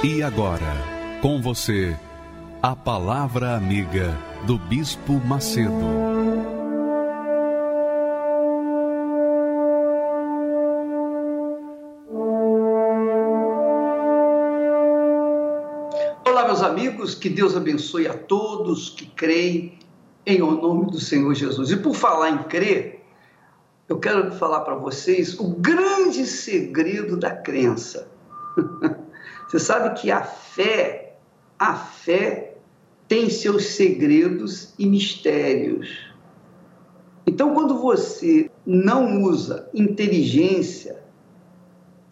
E agora, com você, a Palavra Amiga do Bispo Macedo. Olá, meus amigos, que Deus abençoe a todos que creem em nome do Senhor Jesus. E por falar em crer, eu quero falar para vocês o grande segredo da crença. Você sabe que a fé, a fé tem seus segredos e mistérios. Então, quando você não usa inteligência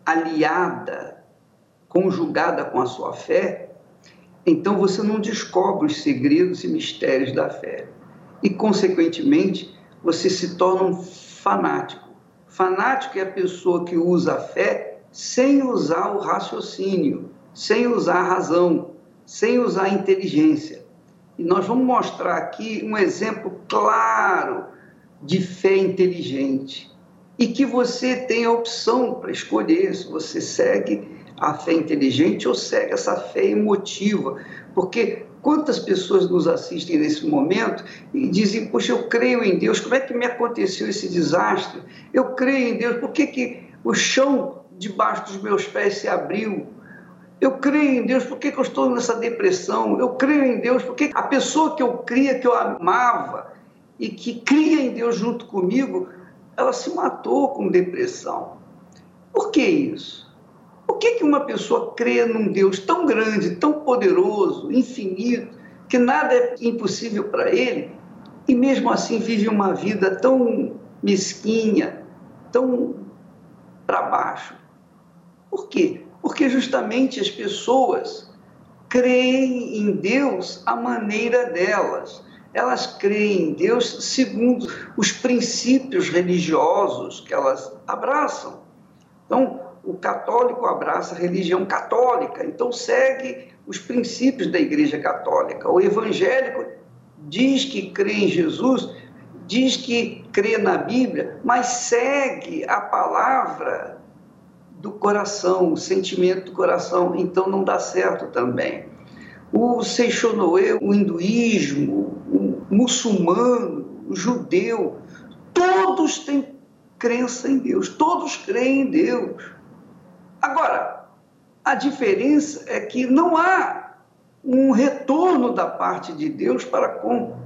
aliada, conjugada com a sua fé, então você não descobre os segredos e mistérios da fé. E, consequentemente, você se torna um fanático. Fanático é a pessoa que usa a fé sem usar o raciocínio, sem usar a razão, sem usar a inteligência. E nós vamos mostrar aqui um exemplo claro de fé inteligente e que você tem a opção para escolher se você segue a fé inteligente ou segue essa fé emotiva, porque quantas pessoas nos assistem nesse momento e dizem, poxa, eu creio em Deus, como é que me aconteceu esse desastre? Eu creio em Deus, por que, que o chão debaixo dos meus pés se abriu. Eu creio em Deus, por que, que eu estou nessa depressão? Eu creio em Deus, porque a pessoa que eu cria, que eu amava e que cria em Deus junto comigo, ela se matou com depressão. Por que isso? Por que, que uma pessoa crê num Deus tão grande, tão poderoso, infinito, que nada é impossível para ele, e mesmo assim vive uma vida tão mesquinha, tão para baixo? Por quê? Porque justamente as pessoas creem em Deus à maneira delas. Elas creem em Deus segundo os princípios religiosos que elas abraçam. Então, o católico abraça a religião católica, então segue os princípios da Igreja Católica. O evangélico diz que crê em Jesus, diz que crê na Bíblia, mas segue a palavra do coração, o sentimento do coração, então não dá certo também. O Seixonoe, o hinduísmo, o muçulmano, o judeu, todos têm crença em Deus, todos creem em Deus. Agora, a diferença é que não há um retorno da parte de Deus para com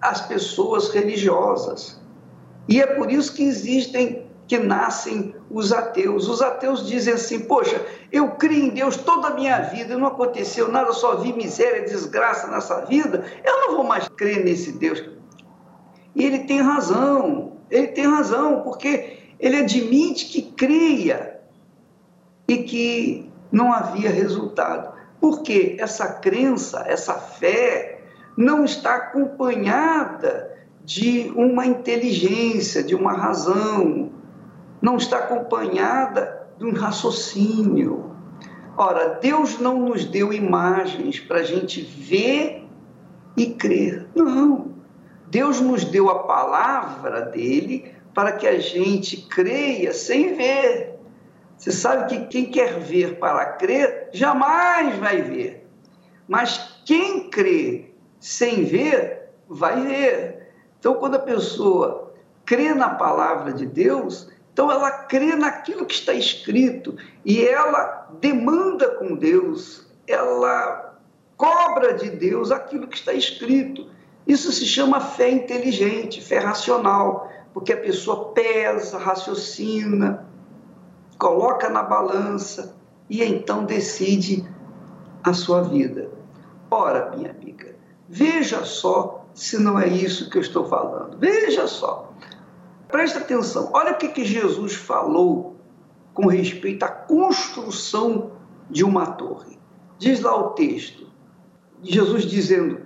as pessoas religiosas. E é por isso que existem que nascem os ateus. Os ateus dizem assim: Poxa, eu criei em Deus toda a minha vida, não aconteceu nada, só vi miséria, desgraça nessa vida, eu não vou mais crer nesse Deus. E ele tem razão, ele tem razão, porque ele admite que creia e que não havia resultado. Porque essa crença, essa fé, não está acompanhada de uma inteligência, de uma razão, não está acompanhada de um raciocínio. Ora, Deus não nos deu imagens para a gente ver e crer. Não. Deus nos deu a palavra dele para que a gente creia sem ver. Você sabe que quem quer ver para crer jamais vai ver. Mas quem crê sem ver, vai ver. Então, quando a pessoa crê na palavra de Deus, então ela crê naquilo que está escrito e ela demanda com Deus, ela cobra de Deus aquilo que está escrito. Isso se chama fé inteligente, fé racional, porque a pessoa pesa, raciocina, coloca na balança e então decide a sua vida. Ora, minha amiga, veja só se não é isso que eu estou falando. Veja só. Presta atenção, olha o que, que Jesus falou com respeito à construção de uma torre. Diz lá o texto, Jesus dizendo: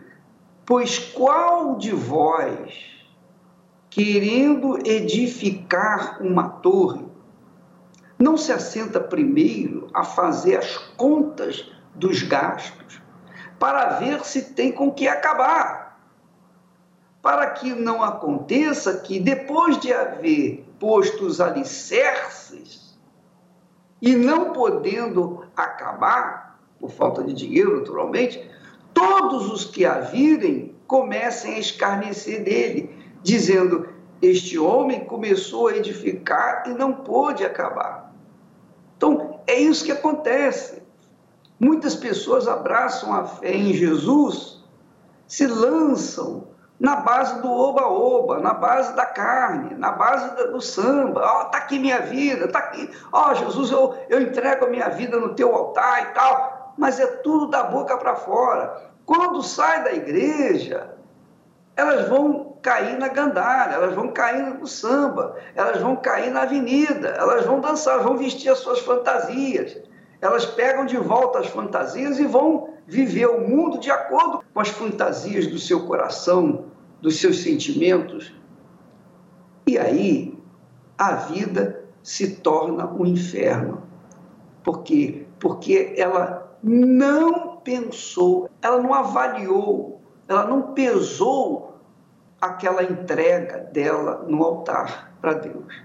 Pois qual de vós, querendo edificar uma torre, não se assenta primeiro a fazer as contas dos gastos, para ver se tem com que acabar, para que não aconteça que, depois de haver posto os alicerces e não podendo acabar, por falta de dinheiro, naturalmente, todos os que a virem comecem a escarnecer dele, dizendo: Este homem começou a edificar e não pôde acabar. Então, é isso que acontece. Muitas pessoas abraçam a fé em Jesus, se lançam na base do oba-oba, na base da carne, na base do samba. Ó, oh, tá aqui minha vida, tá aqui. Ó, oh, Jesus, eu, eu entrego a minha vida no teu altar e tal mas é tudo da boca para fora. Quando sai da igreja, elas vão cair na gandalha, elas vão cair no samba, elas vão cair na avenida, elas vão dançar, vão vestir as suas fantasias. Elas pegam de volta as fantasias e vão viver o mundo de acordo com as fantasias do seu coração, dos seus sentimentos. E aí a vida se torna um inferno. Por quê? Porque ela não pensou, ela não avaliou, ela não pesou aquela entrega dela no altar para Deus.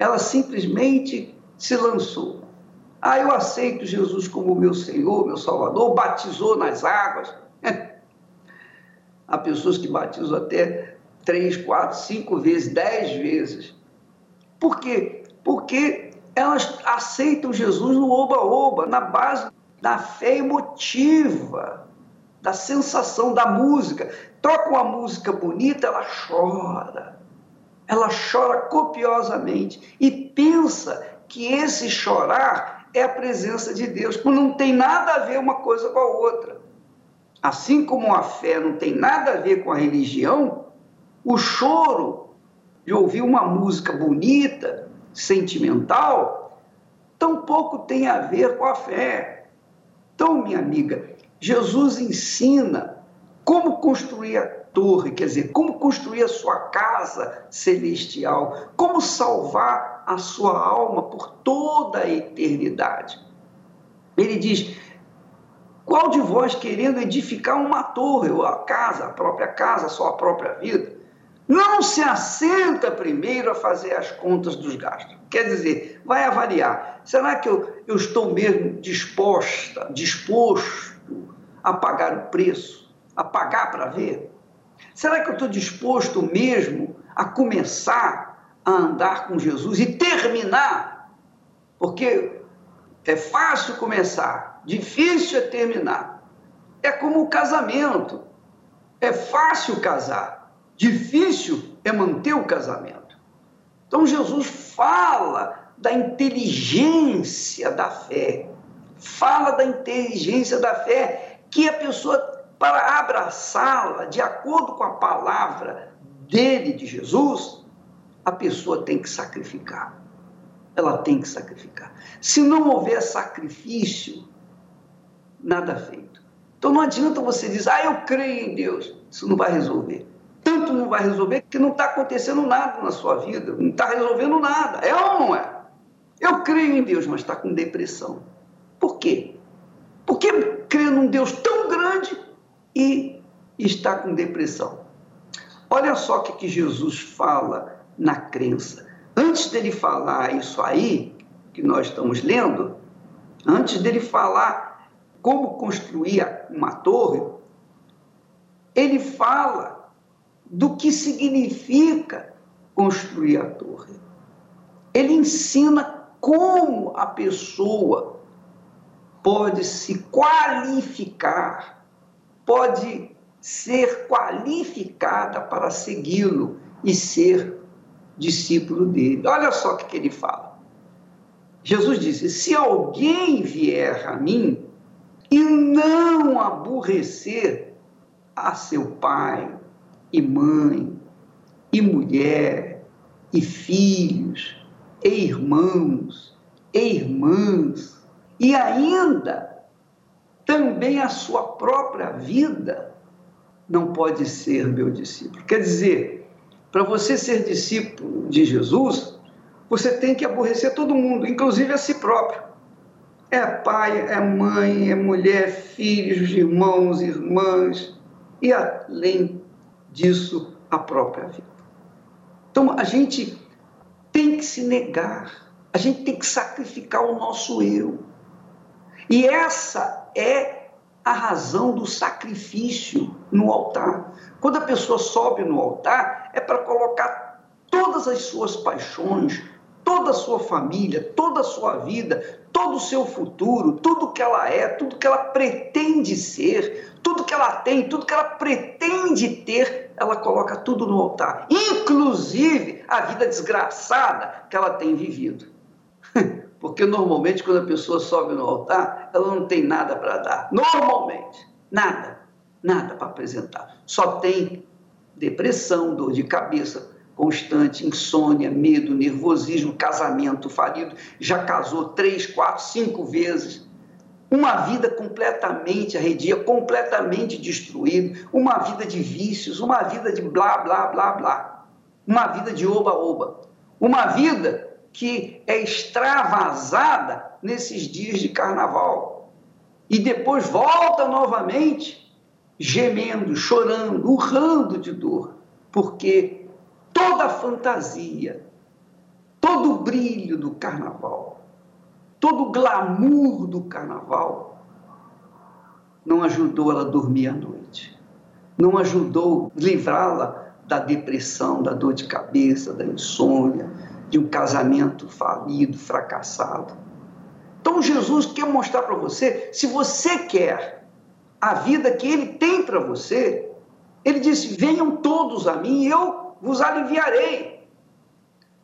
Ela simplesmente se lançou. Ah, eu aceito Jesus como meu Senhor, meu Salvador, batizou nas águas. Há pessoas que batizam até três, quatro, cinco vezes, dez vezes. Por quê? Porque elas aceitam Jesus no oba-oba, na base da fé emotiva, da sensação da música. Toca uma música bonita, ela chora. Ela chora copiosamente e pensa que esse chorar é a presença de Deus, quando não tem nada a ver uma coisa com a outra. Assim como a fé não tem nada a ver com a religião, o choro de ouvir uma música bonita, sentimental, tampouco tem a ver com a fé. Então, minha amiga, Jesus ensina como construir a torre, quer dizer, como construir a sua casa celestial, como salvar a sua alma por toda a eternidade. Ele diz: qual de vós querendo edificar uma torre, ou a casa, a própria casa, a sua própria vida, não se assenta primeiro a fazer as contas dos gastos. Quer dizer, vai avaliar. Será que eu, eu estou mesmo disposta, disposto a pagar o preço, a pagar para ver? Será que eu estou disposto mesmo a começar a andar com Jesus e terminar? Porque é fácil começar, difícil é terminar. É como o casamento. É fácil casar, Difícil é manter o casamento. Então Jesus fala da inteligência da fé, fala da inteligência da fé que a pessoa, para abraçá-la de acordo com a palavra dele, de Jesus, a pessoa tem que sacrificar. Ela tem que sacrificar. Se não houver sacrifício, nada feito. Então não adianta você dizer, ah, eu creio em Deus. Isso não vai resolver tanto não vai resolver que não está acontecendo nada na sua vida, não está resolvendo nada. É ou não é? Eu creio em Deus, mas está com depressão. Por quê? Porque crê num Deus tão grande e está com depressão. Olha só o que, que Jesus fala na crença. Antes dele falar isso aí, que nós estamos lendo, antes dele falar como construir uma torre, ele fala do que significa construir a torre. Ele ensina como a pessoa pode se qualificar, pode ser qualificada para segui-lo e ser discípulo dele. Olha só o que ele fala. Jesus disse: Se alguém vier a mim e não aborrecer a seu pai, e mãe, e mulher, e filhos, e irmãos, e irmãs, e ainda também a sua própria vida, não pode ser meu discípulo. Quer dizer, para você ser discípulo de Jesus, você tem que aborrecer todo mundo, inclusive a si próprio. É pai, é mãe, é mulher, filhos, irmãos, irmãs, e além disso, a própria vida. Então, a gente tem que se negar, a gente tem que sacrificar o nosso eu. E essa é a razão do sacrifício no altar. Quando a pessoa sobe no altar, é para colocar todas as suas paixões, toda a sua família, toda a sua vida, todo o seu futuro, tudo que ela é, tudo que ela pretende ser, tudo que ela tem, tudo que ela pretende ter, ela coloca tudo no altar, inclusive a vida desgraçada que ela tem vivido. Porque normalmente quando a pessoa sobe no altar, ela não tem nada para dar. Normalmente, nada, nada para apresentar. Só tem depressão, dor de cabeça, constante, insônia, medo, nervosismo, casamento falido, já casou três, quatro, cinco vezes, uma vida completamente arredia, completamente destruída, uma vida de vícios, uma vida de blá, blá, blá, blá, uma vida de oba-oba, uma vida que é extravasada nesses dias de carnaval. E depois volta novamente gemendo, chorando, urrando de dor, porque toda a fantasia, todo o brilho do carnaval, todo o glamour do carnaval não ajudou ela a dormir à noite, não ajudou livrá-la da depressão, da dor de cabeça, da insônia, de um casamento falido, fracassado. Então Jesus quer mostrar para você, se você quer a vida que ele tem para você, ele disse: "Venham todos a mim, e eu vos aliviarei.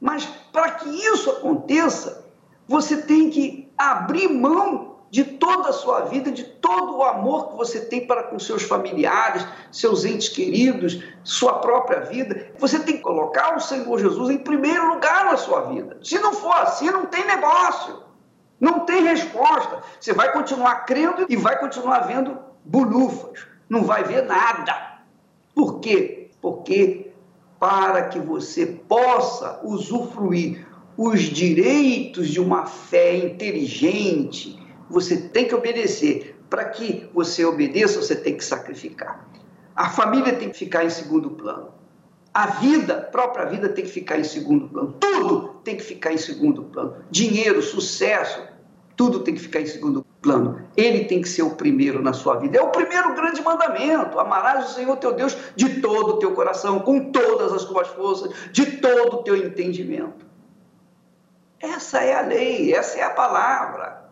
Mas para que isso aconteça, você tem que abrir mão de toda a sua vida, de todo o amor que você tem para com seus familiares, seus entes queridos, sua própria vida. Você tem que colocar o Senhor Jesus em primeiro lugar na sua vida. Se não for assim, não tem negócio, não tem resposta. Você vai continuar crendo e vai continuar vendo bulufas, não vai ver nada. Por quê? Porque para que você possa usufruir os direitos de uma fé inteligente, você tem que obedecer. Para que você obedeça, você tem que sacrificar. A família tem que ficar em segundo plano. A vida, a própria vida, tem que ficar em segundo plano. Tudo tem que ficar em segundo plano. Dinheiro, sucesso, tudo tem que ficar em segundo plano. Ele tem que ser o primeiro na sua vida. É o primeiro grande mandamento. Amarás o Senhor teu Deus de todo o teu coração, com todas as tuas forças, de todo o teu entendimento. Essa é a lei, essa é a palavra.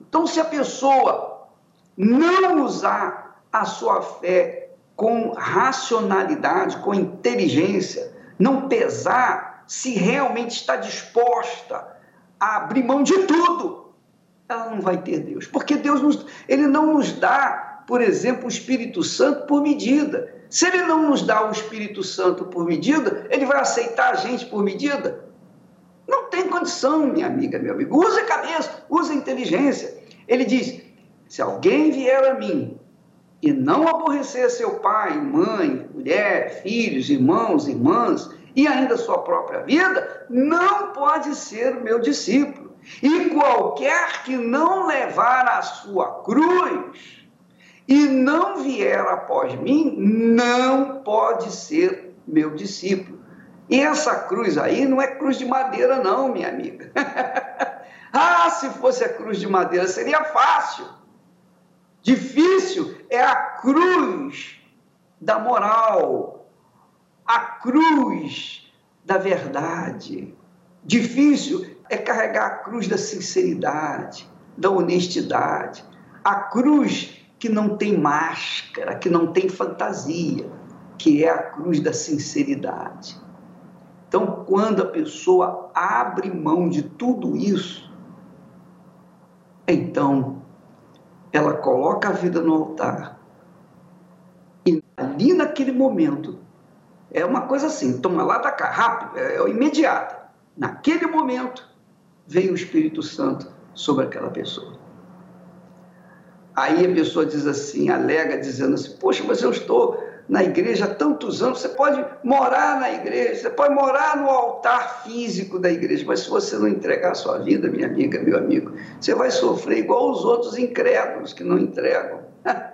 Então, se a pessoa não usar a sua fé com racionalidade, com inteligência, não pesar se realmente está disposta a abrir mão de tudo, ela não vai ter Deus. Porque Deus nos, ele não nos dá, por exemplo, o Espírito Santo por medida. Se ele não nos dá o Espírito Santo por medida, ele vai aceitar a gente por medida? Não tem condição, minha amiga, meu amigo. Use a cabeça, use a inteligência. Ele diz: se alguém vier a mim e não aborrecer seu pai, mãe, mulher, filhos, irmãos, irmãs, e ainda sua própria vida, não pode ser meu discípulo. E qualquer que não levar a sua cruz e não vier após mim, não pode ser meu discípulo. E essa cruz aí não é cruz de madeira, não, minha amiga. ah, se fosse a cruz de madeira, seria fácil. Difícil é a cruz da moral, a cruz da verdade. Difícil é carregar a cruz da sinceridade, da honestidade, a cruz que não tem máscara, que não tem fantasia, que é a cruz da sinceridade. Então, quando a pessoa abre mão de tudo isso, então ela coloca a vida no altar. E ali naquele momento é uma coisa assim, toma lá da cá, rápido, é, é imediata. Naquele momento, vem o Espírito Santo sobre aquela pessoa. Aí a pessoa diz assim, alega dizendo assim: Poxa, mas eu estou na igreja há tantos anos, você pode morar na igreja, você pode morar no altar físico da igreja, mas se você não entregar a sua vida, minha amiga, meu amigo, você vai sofrer igual os outros incrédulos que não entregam.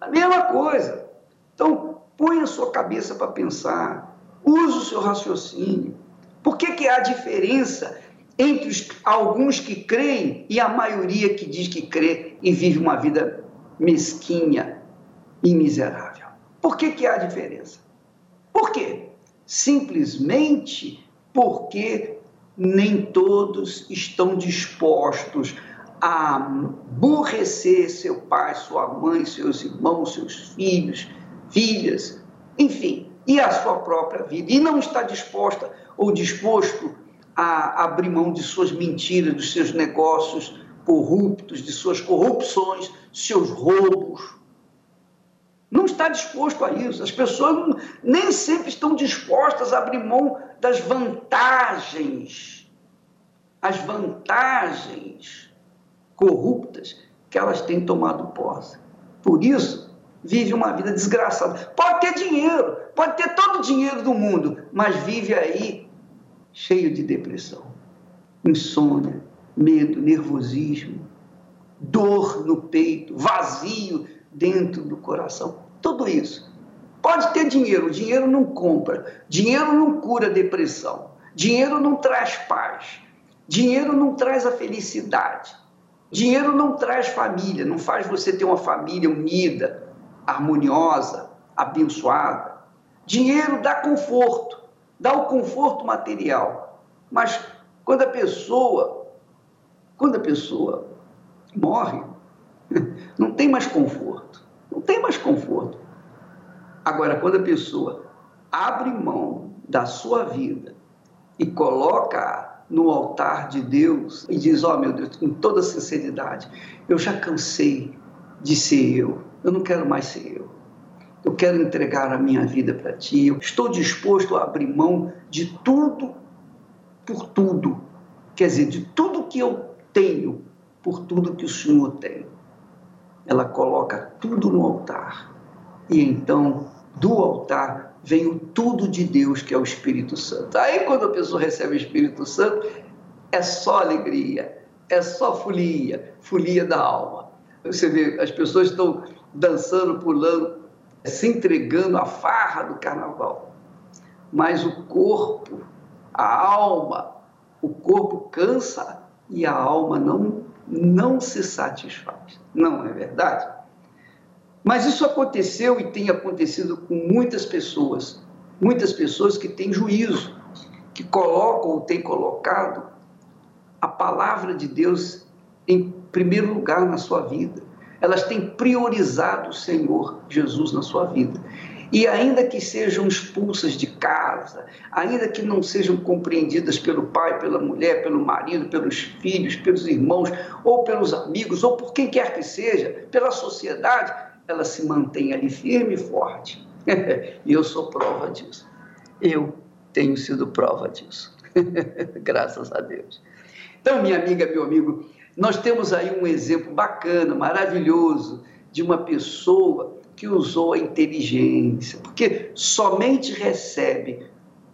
A mesma coisa. Então, põe a sua cabeça para pensar, use o seu raciocínio. Por que, que há diferença entre os, alguns que creem e a maioria que diz que crê e vive uma vida mesquinha e miserável? Por que, que há diferença? Por quê? Simplesmente porque nem todos estão dispostos a aborrecer seu pai, sua mãe, seus irmãos, seus filhos, filhas, enfim, e a sua própria vida. E não está disposta ou disposto a abrir mão de suas mentiras, dos seus negócios corruptos, de suas corrupções, seus roubos, não está disposto a isso. As pessoas não, nem sempre estão dispostas a abrir mão das vantagens, as vantagens corruptas que elas têm tomado posse. Por isso, vive uma vida desgraçada. Pode ter dinheiro, pode ter todo o dinheiro do mundo, mas vive aí cheio de depressão, insônia, medo, nervosismo, dor no peito, vazio dentro do coração. Tudo isso. Pode ter dinheiro, dinheiro não compra, dinheiro não cura depressão, dinheiro não traz paz, dinheiro não traz a felicidade, dinheiro não traz família, não faz você ter uma família unida, harmoniosa, abençoada. Dinheiro dá conforto, dá o conforto material, mas quando a pessoa, quando a pessoa morre, não tem mais conforto. Não tem mais conforto. Agora, quando a pessoa abre mão da sua vida e coloca no altar de Deus e diz: Ó oh, meu Deus, com toda sinceridade, eu já cansei de ser eu, eu não quero mais ser eu. Eu quero entregar a minha vida para ti. Eu estou disposto a abrir mão de tudo por tudo. Quer dizer, de tudo que eu tenho por tudo que o Senhor tem ela coloca tudo no altar. E então, do altar, vem o tudo de Deus, que é o Espírito Santo. Aí, quando a pessoa recebe o Espírito Santo, é só alegria, é só folia, folia da alma. Você vê, as pessoas estão dançando, pulando, se entregando à farra do carnaval. Mas o corpo, a alma, o corpo cansa e a alma não não se satisfaz. Não é verdade? Mas isso aconteceu e tem acontecido com muitas pessoas, muitas pessoas que têm juízo, que colocam ou têm colocado a palavra de Deus em primeiro lugar na sua vida. Elas têm priorizado o Senhor Jesus na sua vida. E ainda que sejam expulsas de casa, ainda que não sejam compreendidas pelo pai, pela mulher, pelo marido, pelos filhos, pelos irmãos, ou pelos amigos, ou por quem quer que seja, pela sociedade, ela se mantém ali firme e forte. e eu sou prova disso. Eu tenho sido prova disso. Graças a Deus. Então, minha amiga, meu amigo, nós temos aí um exemplo bacana, maravilhoso, de uma pessoa que usou a inteligência, porque somente recebe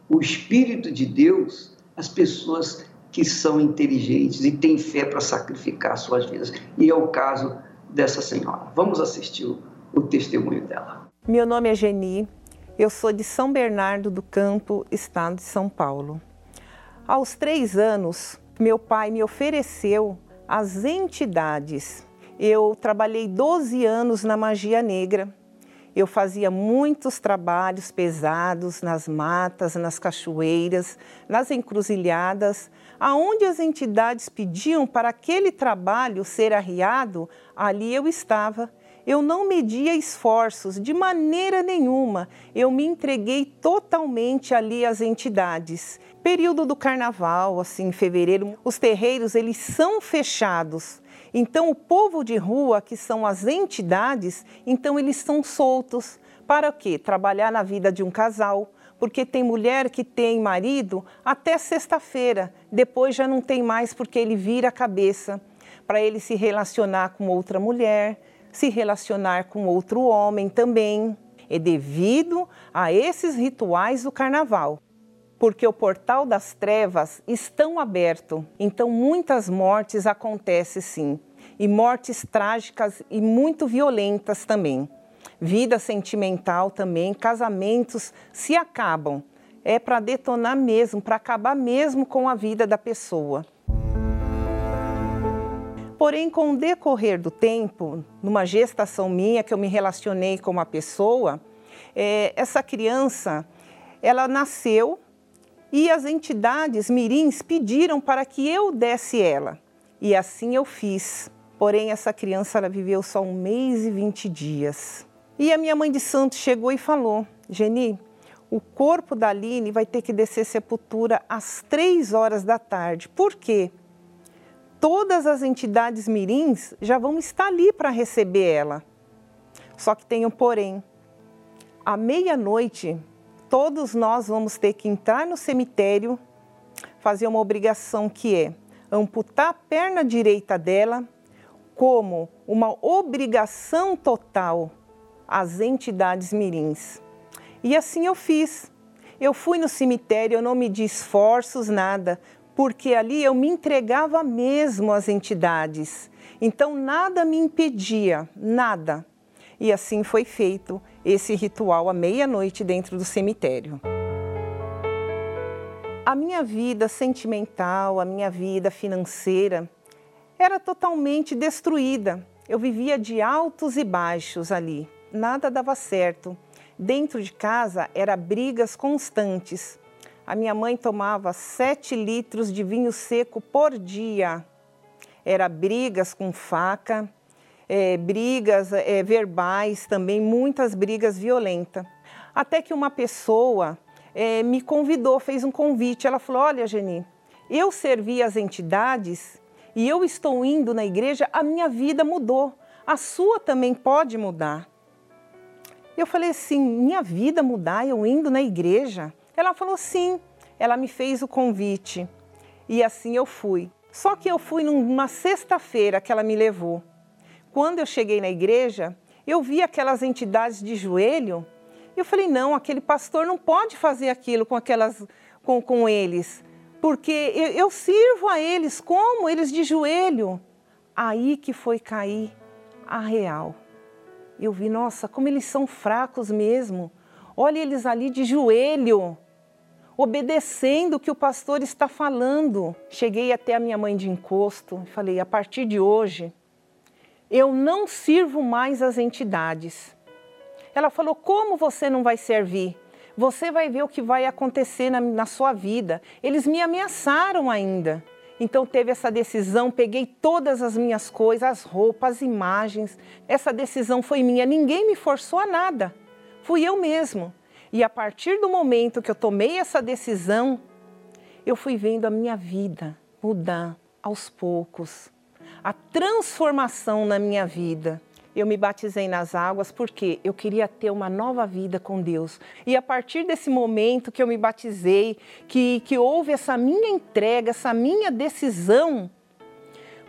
o Espírito de Deus as pessoas que são inteligentes e têm fé para sacrificar suas vidas. E é o caso dessa senhora. Vamos assistir o, o testemunho dela. Meu nome é Geni, eu sou de São Bernardo do Campo, estado de São Paulo. Aos três anos, meu pai me ofereceu as entidades eu trabalhei 12 anos na magia negra. Eu fazia muitos trabalhos pesados nas matas, nas cachoeiras, nas encruzilhadas, aonde as entidades pediam para aquele trabalho ser arriado, ali eu estava. Eu não media esforços de maneira nenhuma. Eu me entreguei totalmente ali às entidades. Período do carnaval, assim, em fevereiro, os terreiros eles são fechados. Então, o povo de rua, que são as entidades, então eles são soltos. Para o quê? Trabalhar na vida de um casal, porque tem mulher que tem marido até sexta-feira, depois já não tem mais porque ele vira a cabeça para ele se relacionar com outra mulher, se relacionar com outro homem também. É devido a esses rituais do carnaval. Porque o portal das trevas estão aberto, então muitas mortes acontecem sim, e mortes trágicas e muito violentas também vida sentimental também, casamentos se acabam. É para detonar mesmo, para acabar mesmo com a vida da pessoa. Porém, com o decorrer do tempo, numa gestação minha, que eu me relacionei com uma pessoa, é, essa criança, ela nasceu e as entidades mirins pediram para que eu desse ela. E assim eu fiz. Porém, essa criança ela viveu só um mês e vinte dias. E a minha mãe de santo chegou e falou: Geni, o corpo da Aline vai ter que descer sepultura às três horas da tarde. Por quê? Todas as entidades mirins já vão estar ali para receber ela. Só que tem um porém. À meia-noite, todos nós vamos ter que entrar no cemitério, fazer uma obrigação que é amputar a perna direita dela, como uma obrigação total as entidades mirins. E assim eu fiz. Eu fui no cemitério, eu não me esforços, nada, porque ali eu me entregava mesmo às entidades. Então nada me impedia, nada. E assim foi feito esse ritual à meia-noite dentro do cemitério. A minha vida sentimental, a minha vida financeira era totalmente destruída. Eu vivia de altos e baixos ali nada dava certo. Dentro de casa era brigas constantes. A minha mãe tomava sete litros de vinho seco por dia. Era brigas com faca, é, brigas é, verbais também, muitas brigas violentas. Até que uma pessoa é, me convidou, fez um convite. Ela falou: Olha, Geni, eu servi as entidades e eu estou indo na igreja, a minha vida mudou. A sua também pode mudar. Eu falei assim: minha vida mudar eu indo na igreja? Ela falou sim. Ela me fez o convite e assim eu fui. Só que eu fui numa sexta-feira que ela me levou. Quando eu cheguei na igreja, eu vi aquelas entidades de joelho. Eu falei: não, aquele pastor não pode fazer aquilo com aquelas com, com eles, porque eu, eu sirvo a eles como eles de joelho. Aí que foi cair a real eu vi, nossa, como eles são fracos mesmo. Olha eles ali de joelho, obedecendo o que o pastor está falando. Cheguei até a minha mãe de encosto e falei: a partir de hoje, eu não sirvo mais as entidades. Ela falou: como você não vai servir? Você vai ver o que vai acontecer na, na sua vida. Eles me ameaçaram ainda. Então teve essa decisão, peguei todas as minhas coisas, as roupas, as imagens. Essa decisão foi minha, ninguém me forçou a nada. Fui eu mesmo. E a partir do momento que eu tomei essa decisão, eu fui vendo a minha vida mudar aos poucos. A transformação na minha vida eu me batizei nas águas porque eu queria ter uma nova vida com Deus. E a partir desse momento que eu me batizei, que, que houve essa minha entrega, essa minha decisão,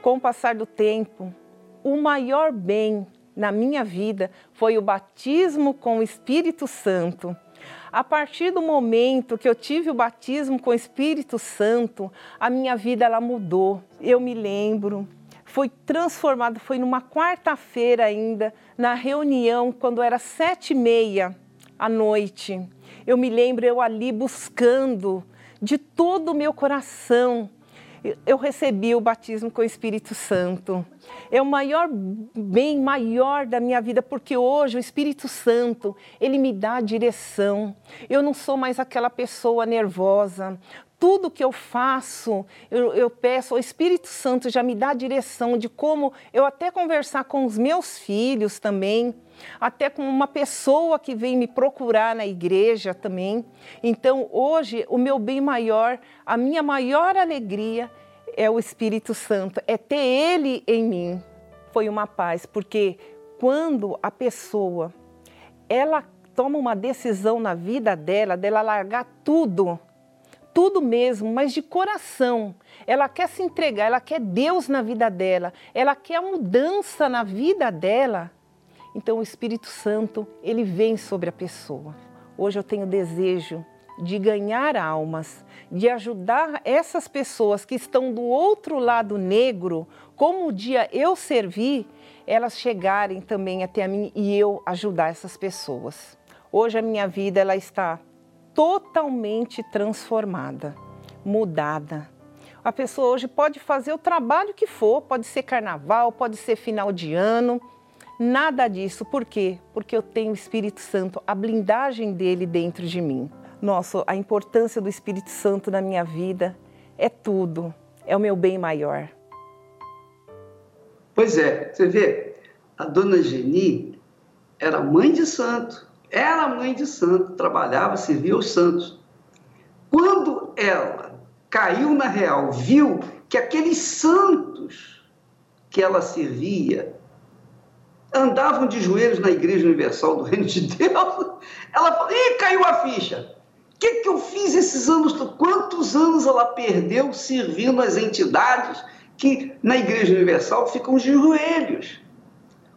com o passar do tempo, o maior bem na minha vida foi o batismo com o Espírito Santo. A partir do momento que eu tive o batismo com o Espírito Santo, a minha vida ela mudou. Eu me lembro foi transformado, foi numa quarta-feira ainda, na reunião, quando era sete e meia à noite. Eu me lembro eu ali buscando de todo o meu coração. Eu recebi o batismo com o Espírito Santo. É o maior bem maior da minha vida, porque hoje o Espírito Santo, ele me dá a direção. Eu não sou mais aquela pessoa nervosa tudo que eu faço, eu, eu, peço ao Espírito Santo já me dá a direção de como eu até conversar com os meus filhos também, até com uma pessoa que vem me procurar na igreja também. Então, hoje, o meu bem maior, a minha maior alegria é o Espírito Santo, é ter Ele em mim. Foi uma paz, porque quando a pessoa ela toma uma decisão na vida dela, dela largar tudo, tudo mesmo, mas de coração. Ela quer se entregar, ela quer Deus na vida dela, ela quer a mudança na vida dela. Então o Espírito Santo, ele vem sobre a pessoa. Hoje eu tenho desejo de ganhar almas, de ajudar essas pessoas que estão do outro lado negro, como o dia eu servi, elas chegarem também até mim e eu ajudar essas pessoas. Hoje a minha vida ela está totalmente transformada, mudada. A pessoa hoje pode fazer o trabalho que for, pode ser carnaval, pode ser final de ano, nada disso. Por quê? Porque eu tenho o Espírito Santo, a blindagem dele dentro de mim. Nossa, a importância do Espírito Santo na minha vida é tudo, é o meu bem maior. Pois é, você vê, a dona Geni era mãe de santo, era mãe de santo, trabalhava, servia os santos. Quando ela caiu na real, viu que aqueles santos que ela servia andavam de joelhos na Igreja Universal do Reino de Deus, ela falou: ih, caiu a ficha. O que, que eu fiz esses anos? Quantos anos ela perdeu servindo as entidades que na Igreja Universal ficam de joelhos?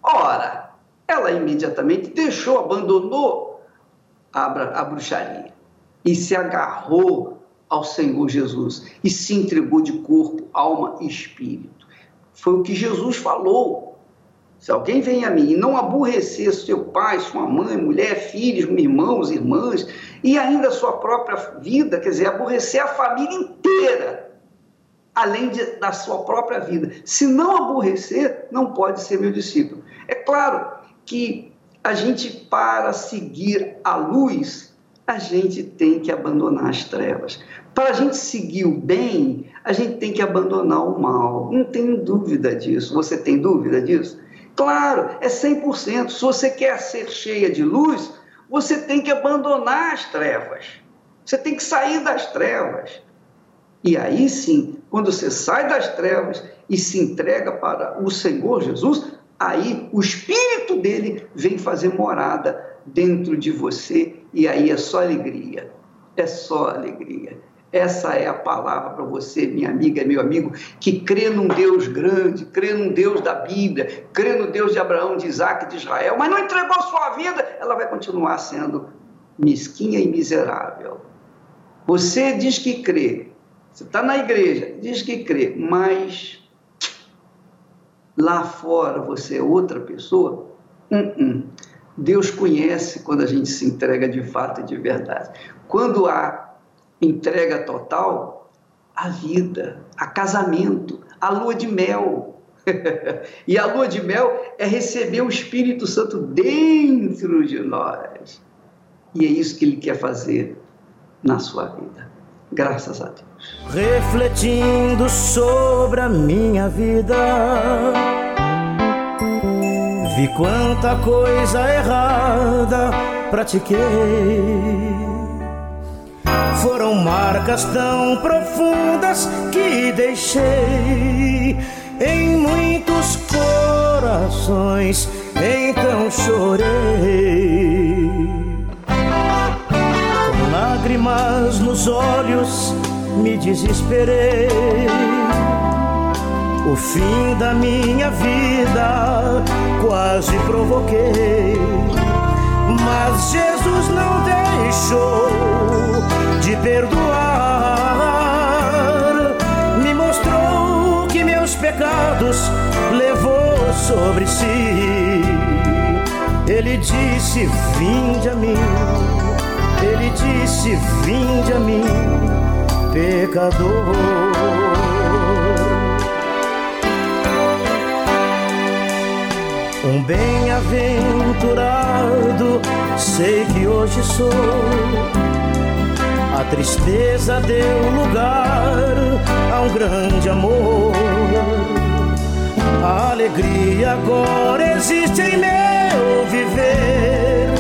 Ora, ela imediatamente deixou, abandonou a, a bruxaria e se agarrou ao Senhor Jesus e se entregou de corpo, alma e espírito. Foi o que Jesus falou se alguém vem a mim e não aborrecer seu pai, sua mãe, mulher, filhos, irmãos, irmãs, e ainda sua própria vida, quer dizer, aborrecer a família inteira, além de, da sua própria vida. Se não aborrecer, não pode ser meu discípulo. É claro que a gente, para seguir a luz, a gente tem que abandonar as trevas. Para a gente seguir o bem, a gente tem que abandonar o mal. Não tenho dúvida disso. Você tem dúvida disso? Claro, é 100%. Se você quer ser cheia de luz, você tem que abandonar as trevas. Você tem que sair das trevas. E aí sim, quando você sai das trevas e se entrega para o Senhor Jesus, aí o Espírito dele vem fazer morada dentro de você e aí é só alegria. É só alegria. Essa é a palavra para você, minha amiga, meu amigo, que crê num Deus grande, crê num Deus da Bíblia, crê no Deus de Abraão, de Isaac, de Israel, mas não entregou sua vida, ela vai continuar sendo mesquinha e miserável. Você diz que crê, você está na igreja, diz que crê, mas lá fora você é outra pessoa? Uh -uh. Deus conhece quando a gente se entrega de fato e de verdade. Quando há entrega total a vida, a casamento, a lua de mel. e a lua de mel é receber o Espírito Santo dentro de nós. E é isso que ele quer fazer na sua vida. Graças a Deus. Refletindo sobre a minha vida, vi quanta coisa errada pratiquei foram marcas tão profundas que deixei em muitos corações, então chorei. Com lágrimas nos olhos, me desesperei. O fim da minha vida quase provoquei, mas Jesus não deixou de perdoar. Me mostrou que meus pecados levou sobre si. Ele disse: Vinde a mim. Ele disse: Vinde a mim, pecador. Um bem-aventurado sei que hoje sou a tristeza deu lugar a um grande amor. A alegria agora existe em meu viver.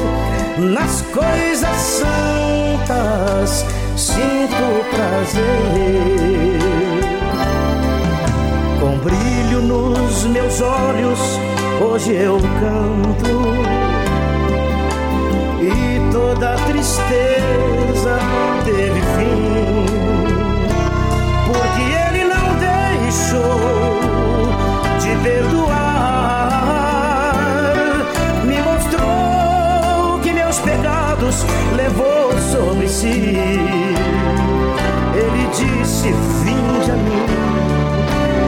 Nas coisas santas sinto prazer. Nos meus olhos, hoje eu canto. E toda tristeza teve fim, porque Ele não deixou de perdoar. Me mostrou que meus pecados levou sobre si. Ele disse: Vinde a mim.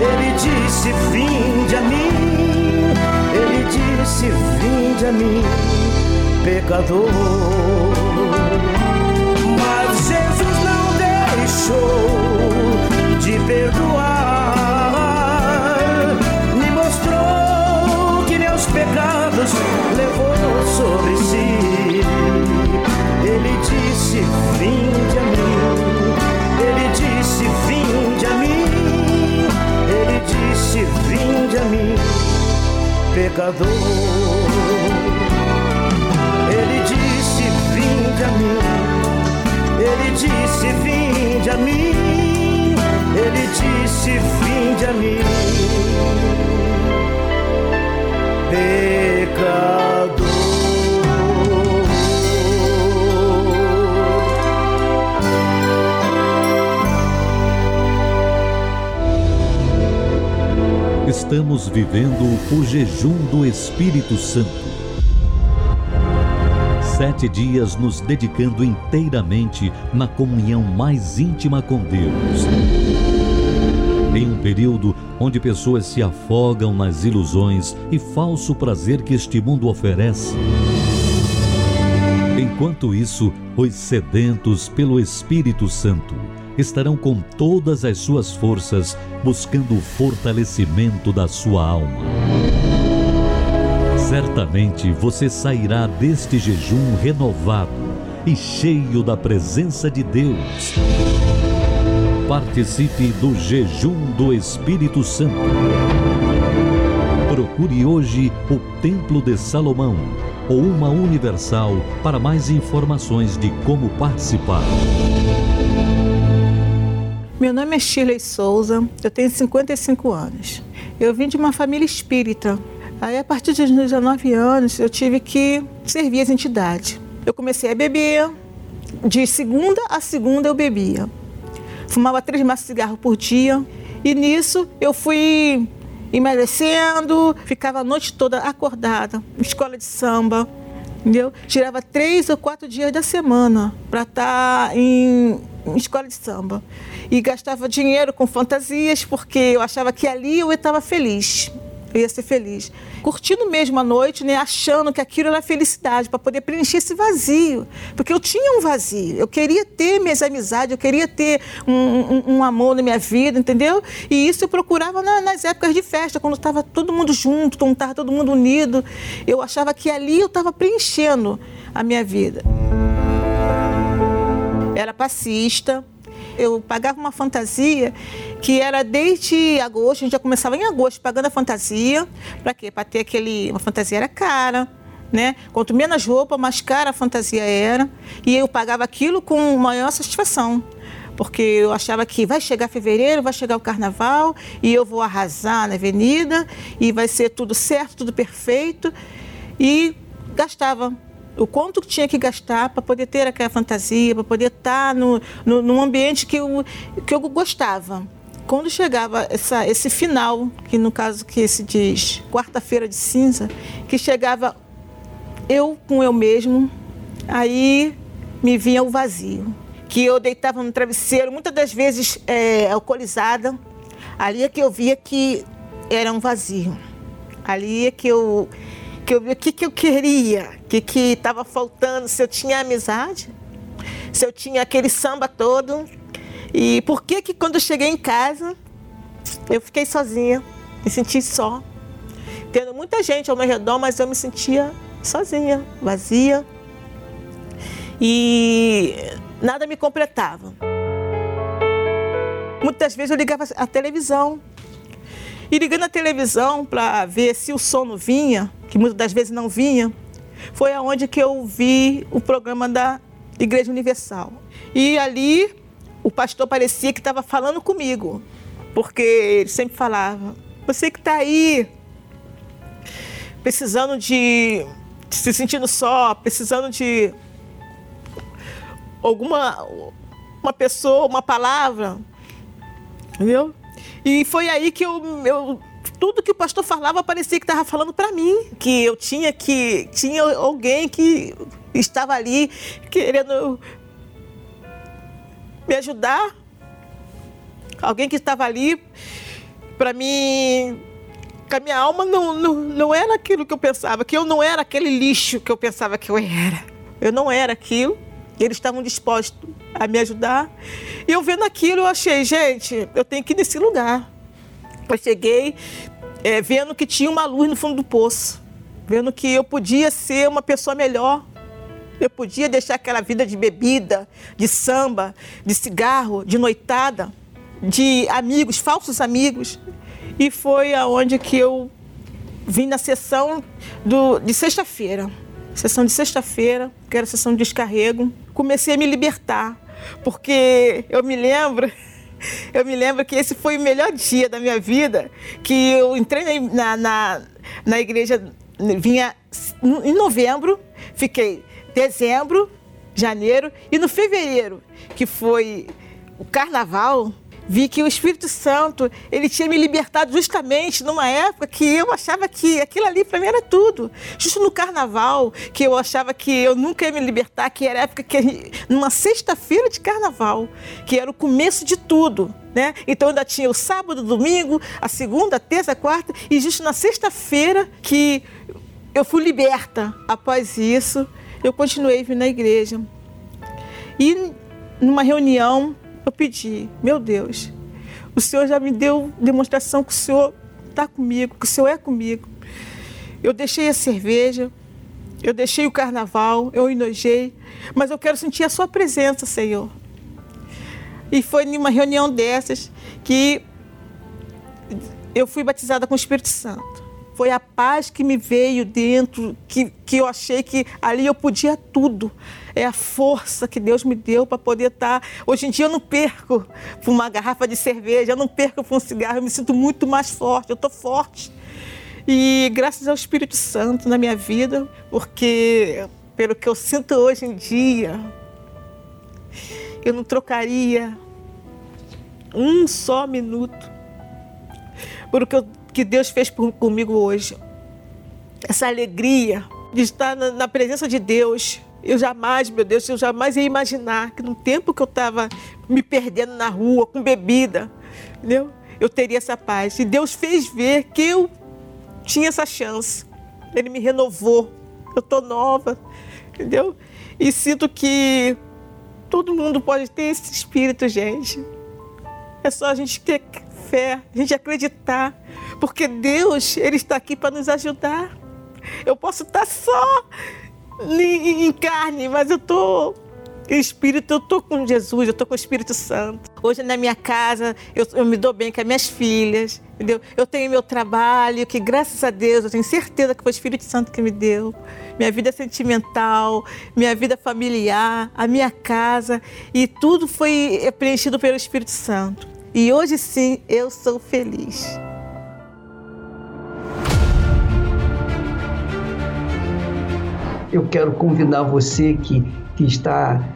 Ele disse: Vinde a mim. Ele disse: Vinde a mim pecador. Mas Jesus não deixou de perdoar. Me mostrou que meus pecados levou sobre si. Ele disse: Vinde a mim. Mim, pecador. Ele disse: Vinde a mim. Ele disse: Vinde a mim. Ele disse: Vinde a mim. Pecador. Estamos vivendo o jejum do Espírito Santo sete dias nos dedicando inteiramente na comunhão mais íntima com Deus. Em um período onde pessoas se afogam nas ilusões e falso prazer que este mundo oferece. Enquanto isso, os sedentos pelo Espírito Santo estarão com todas as suas forças buscando o fortalecimento da sua alma. Certamente você sairá deste jejum renovado e cheio da presença de Deus. Participe do jejum do Espírito Santo. Procure hoje o Templo de Salomão ou uma universal para mais informações de como participar. Meu nome é Shirley Souza, eu tenho 55 anos. Eu vim de uma família espírita, Aí, a partir dos 19 anos, eu tive que servir as entidades. Eu comecei a beber, de segunda a segunda eu bebia. Fumava três maços de cigarro por dia. E nisso eu fui emagrecendo, ficava a noite toda acordada, escola de samba, entendeu? Tirava três ou quatro dias da semana para estar tá em, em escola de samba. E gastava dinheiro com fantasias, porque eu achava que ali eu estava feliz eu ia ser feliz. Curtindo mesmo a noite, né, achando que aquilo era felicidade, para poder preencher esse vazio. Porque eu tinha um vazio, eu queria ter minhas amizades, eu queria ter um, um, um amor na minha vida, entendeu? E isso eu procurava na, nas épocas de festa, quando estava todo mundo junto, quando estava todo mundo unido. Eu achava que ali eu estava preenchendo a minha vida. Era passista, eu pagava uma fantasia que era desde agosto, a gente já começava em agosto pagando a fantasia. Para quê? Para ter aquele. Uma fantasia era cara. Né? Quanto menos roupa, mais cara a fantasia era. E eu pagava aquilo com maior satisfação. Porque eu achava que vai chegar fevereiro, vai chegar o carnaval e eu vou arrasar na avenida e vai ser tudo certo, tudo perfeito. E gastava o quanto tinha que gastar para poder ter aquela fantasia, para poder estar tá no, no, num ambiente que eu, que eu gostava. Quando chegava essa, esse final, que no caso que se diz quarta-feira de cinza, que chegava eu com eu mesmo, aí me vinha o vazio. Que eu deitava no travesseiro, muitas das vezes é, alcoolizada, ali é que eu via que era um vazio. Ali é que eu que eu vi o que, que eu queria, o que estava faltando, se eu tinha amizade, se eu tinha aquele samba todo. E por que que quando eu cheguei em casa, eu fiquei sozinha, me senti só. Tendo muita gente ao meu redor, mas eu me sentia sozinha, vazia. E nada me completava. Muitas vezes eu ligava a televisão e ligando a televisão para ver se o sono vinha, que muitas das vezes não vinha, foi aonde que eu vi o programa da Igreja Universal. E ali o pastor parecia que estava falando comigo, porque ele sempre falava: você que está aí precisando de se sentindo só, precisando de alguma uma pessoa, uma palavra, entendeu? E foi aí que eu, eu tudo que o pastor falava parecia que estava falando para mim, que eu tinha que tinha alguém que estava ali querendo me ajudar, alguém que estava ali para mim que a minha alma não, não, não era aquilo que eu pensava, que eu não era aquele lixo que eu pensava que eu era. Eu não era aquilo. Eles estavam dispostos a me ajudar. E eu vendo aquilo, eu achei, gente, eu tenho que ir nesse lugar. Eu cheguei é, vendo que tinha uma luz no fundo do poço, vendo que eu podia ser uma pessoa melhor. Eu podia deixar aquela vida de bebida, de samba, de cigarro, de noitada, de amigos, falsos amigos. E foi aonde que eu vim na sessão do, de sexta-feira. Sessão de sexta-feira, que era a sessão de descarrego. Comecei a me libertar, porque eu me lembro, eu me lembro que esse foi o melhor dia da minha vida, que eu entrei na, na, na igreja, vinha em novembro, fiquei dezembro, janeiro e no fevereiro, que foi o carnaval, vi que o Espírito Santo ele tinha me libertado justamente numa época que eu achava que aquilo ali para mim era tudo. Justo no carnaval, que eu achava que eu nunca ia me libertar, que era a época que numa sexta-feira de carnaval, que era o começo de tudo. Né? Então ainda tinha o sábado, domingo, a segunda, a terça, a quarta, e justo na sexta-feira que eu fui liberta. Após isso, eu continuei vindo na igreja. E numa reunião eu pedi, meu Deus, o Senhor já me deu demonstração que o Senhor está comigo, que o Senhor é comigo. Eu deixei a cerveja, eu deixei o carnaval, eu enojei, mas eu quero sentir a Sua presença, Senhor. E foi numa reunião dessas que eu fui batizada com o Espírito Santo. Foi a paz que me veio dentro, que, que eu achei que ali eu podia tudo é a força que Deus me deu para poder estar. Tá. Hoje em dia eu não perco por uma garrafa de cerveja, eu não perco por um cigarro, eu me sinto muito mais forte, eu estou forte. E graças ao Espírito Santo na minha vida, porque pelo que eu sinto hoje em dia, eu não trocaria um só minuto por o que, eu, que Deus fez por, comigo hoje. Essa alegria de estar na, na presença de Deus, eu jamais, meu Deus, eu jamais ia imaginar que no tempo que eu estava me perdendo na rua com bebida, entendeu? Eu teria essa paz. E Deus fez ver que eu tinha essa chance. Ele me renovou. Eu estou nova, entendeu? E sinto que todo mundo pode ter esse espírito, gente. É só a gente ter fé, a gente acreditar, porque Deus, Ele está aqui para nos ajudar. Eu posso estar só em carne, mas eu tô em espírito, eu tô com Jesus, eu tô com o Espírito Santo. Hoje na minha casa, eu, eu, me dou bem com as minhas filhas, entendeu? Eu tenho meu trabalho, que graças a Deus, eu tenho certeza que foi o Espírito Santo que me deu. Minha vida sentimental, minha vida familiar, a minha casa, e tudo foi preenchido pelo Espírito Santo. E hoje sim, eu sou feliz. Eu quero convidar você que, que está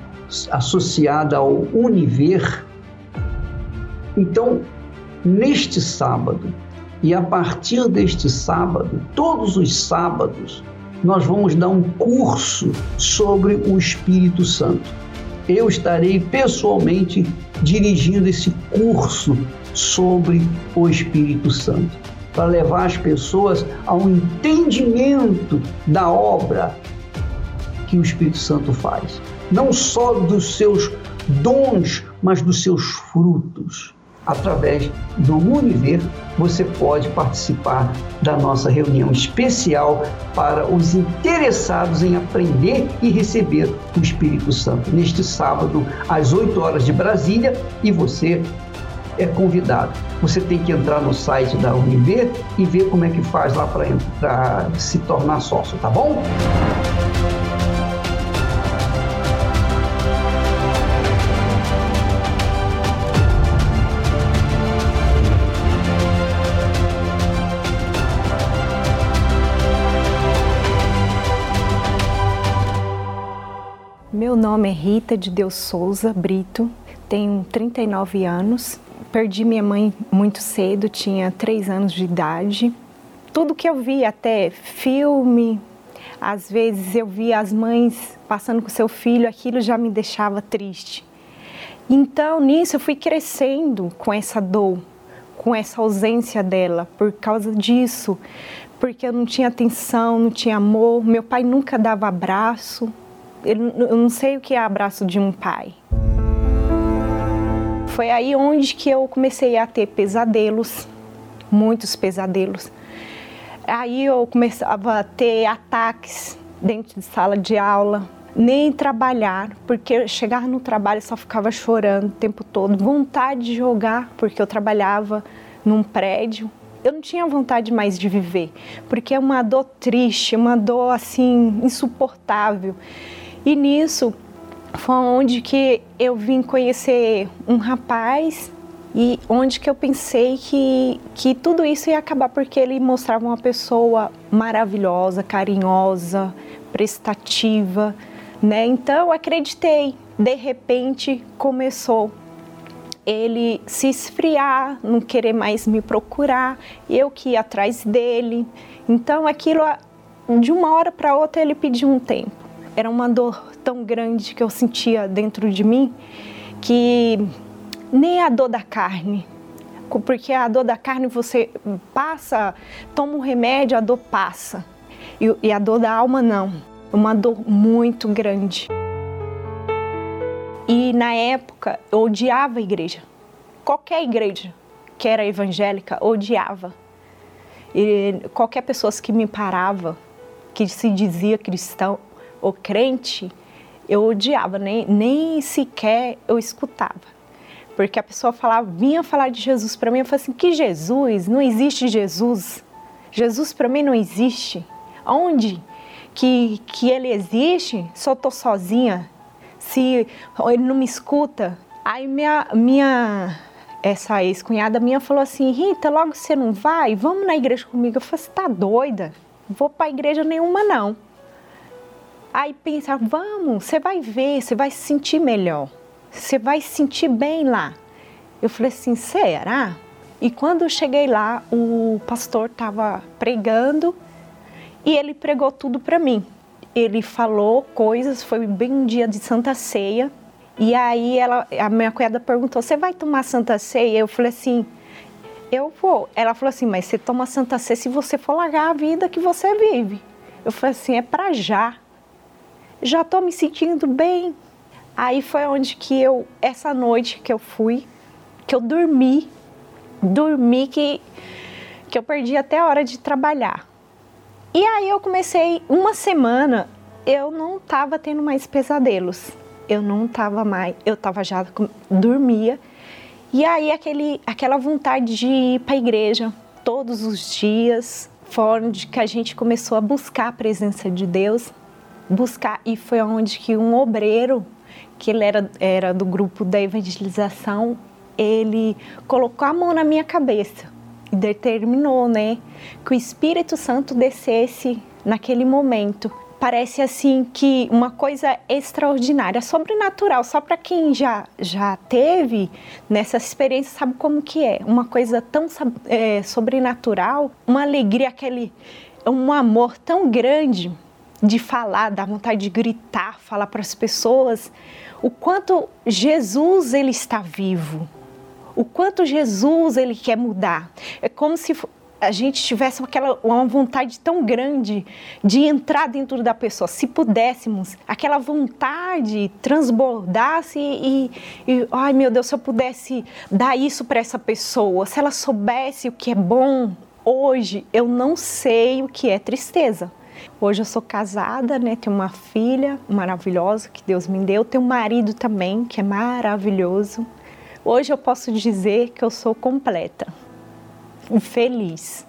associada ao Univer. Então, neste sábado, e a partir deste sábado, todos os sábados, nós vamos dar um curso sobre o Espírito Santo. Eu estarei pessoalmente dirigindo esse curso sobre o Espírito Santo, para levar as pessoas ao entendimento da obra que o Espírito Santo faz. Não só dos seus dons, mas dos seus frutos. Através do Univer, você pode participar da nossa reunião especial para os interessados em aprender e receber o Espírito Santo. Neste sábado, às 8 horas de Brasília, e você é convidado. Você tem que entrar no site da Univer e ver como é que faz lá para se tornar sócio, tá bom? Nome é Rita de Deus Souza Brito, tenho 39 anos. Perdi minha mãe muito cedo, tinha 3 anos de idade. Tudo que eu vi, até filme, às vezes eu via as mães passando com seu filho, aquilo já me deixava triste. Então, nisso eu fui crescendo com essa dor, com essa ausência dela, por causa disso, porque eu não tinha atenção, não tinha amor, meu pai nunca dava abraço, eu não sei o que é abraço de um pai. Foi aí onde que eu comecei a ter pesadelos, muitos pesadelos. Aí eu começava a ter ataques dentro de sala de aula, nem trabalhar, porque eu chegava no trabalho só ficava chorando o tempo todo, vontade de jogar, porque eu trabalhava num prédio. Eu não tinha vontade mais de viver, porque é uma dor triste, uma dor assim insuportável. E nisso foi onde que eu vim conhecer um rapaz e onde que eu pensei que, que tudo isso ia acabar porque ele mostrava uma pessoa maravilhosa, carinhosa, prestativa, né? Então acreditei. De repente começou ele se esfriar, não querer mais me procurar, eu que ia atrás dele. Então aquilo de uma hora para outra ele pediu um tempo. Era uma dor tão grande que eu sentia dentro de mim que nem a dor da carne, porque a dor da carne você passa, toma um remédio, a dor passa. E, e a dor da alma não. Uma dor muito grande. E na época eu odiava a igreja. Qualquer igreja que era evangélica, odiava. E qualquer pessoa que me parava, que se dizia cristão ou crente, eu odiava, nem, nem sequer eu escutava. Porque a pessoa falava, vinha falar de Jesus para mim, eu falei assim: que Jesus? Não existe Jesus. Jesus para mim não existe. Onde que, que ele existe? Só estou sozinha. Se ele não me escuta. Aí minha, minha essa ex-cunhada minha falou assim: Rita, logo você não vai? Vamos na igreja comigo. Eu falei: você tá doida? Não vou para igreja nenhuma, não. Aí pensa: vamos, você vai ver, você vai se sentir melhor você vai se sentir bem lá. Eu falei assim, será? E quando eu cheguei lá, o pastor estava pregando e ele pregou tudo para mim. Ele falou coisas, foi bem um dia de Santa Ceia. E aí ela, a minha cunhada perguntou: "Você vai tomar Santa Ceia?" Eu falei assim: "Eu vou". Ela falou assim: "Mas você toma Santa Ceia se você for largar a vida que você vive". Eu falei assim: "É para já". Já estou me sentindo bem, Aí foi onde que eu, essa noite que eu fui, que eu dormi, dormi que, que eu perdi até a hora de trabalhar. E aí eu comecei, uma semana, eu não estava tendo mais pesadelos. Eu não estava mais, eu estava já, dormia. E aí aquele, aquela vontade de ir para a igreja todos os dias, foi onde que a gente começou a buscar a presença de Deus, buscar, e foi onde que um obreiro que ele era, era do grupo da evangelização, ele colocou a mão na minha cabeça e determinou, né, que o Espírito Santo descesse naquele momento. Parece assim que uma coisa extraordinária, sobrenatural, só para quem já já teve nessa experiência sabe como que é. Uma coisa tão é, sobrenatural, uma alegria, aquele um amor tão grande de falar, da vontade de gritar, falar para as pessoas o quanto Jesus ele está vivo, o quanto Jesus ele quer mudar. É como se a gente tivesse aquela uma vontade tão grande de entrar dentro da pessoa, se pudéssemos, aquela vontade transbordasse e, e ai meu Deus, se eu pudesse dar isso para essa pessoa, se ela soubesse o que é bom hoje, eu não sei o que é tristeza. Hoje eu sou casada, né? Tenho uma filha maravilhosa que Deus me deu, tenho um marido também que é maravilhoso. Hoje eu posso dizer que eu sou completa, feliz.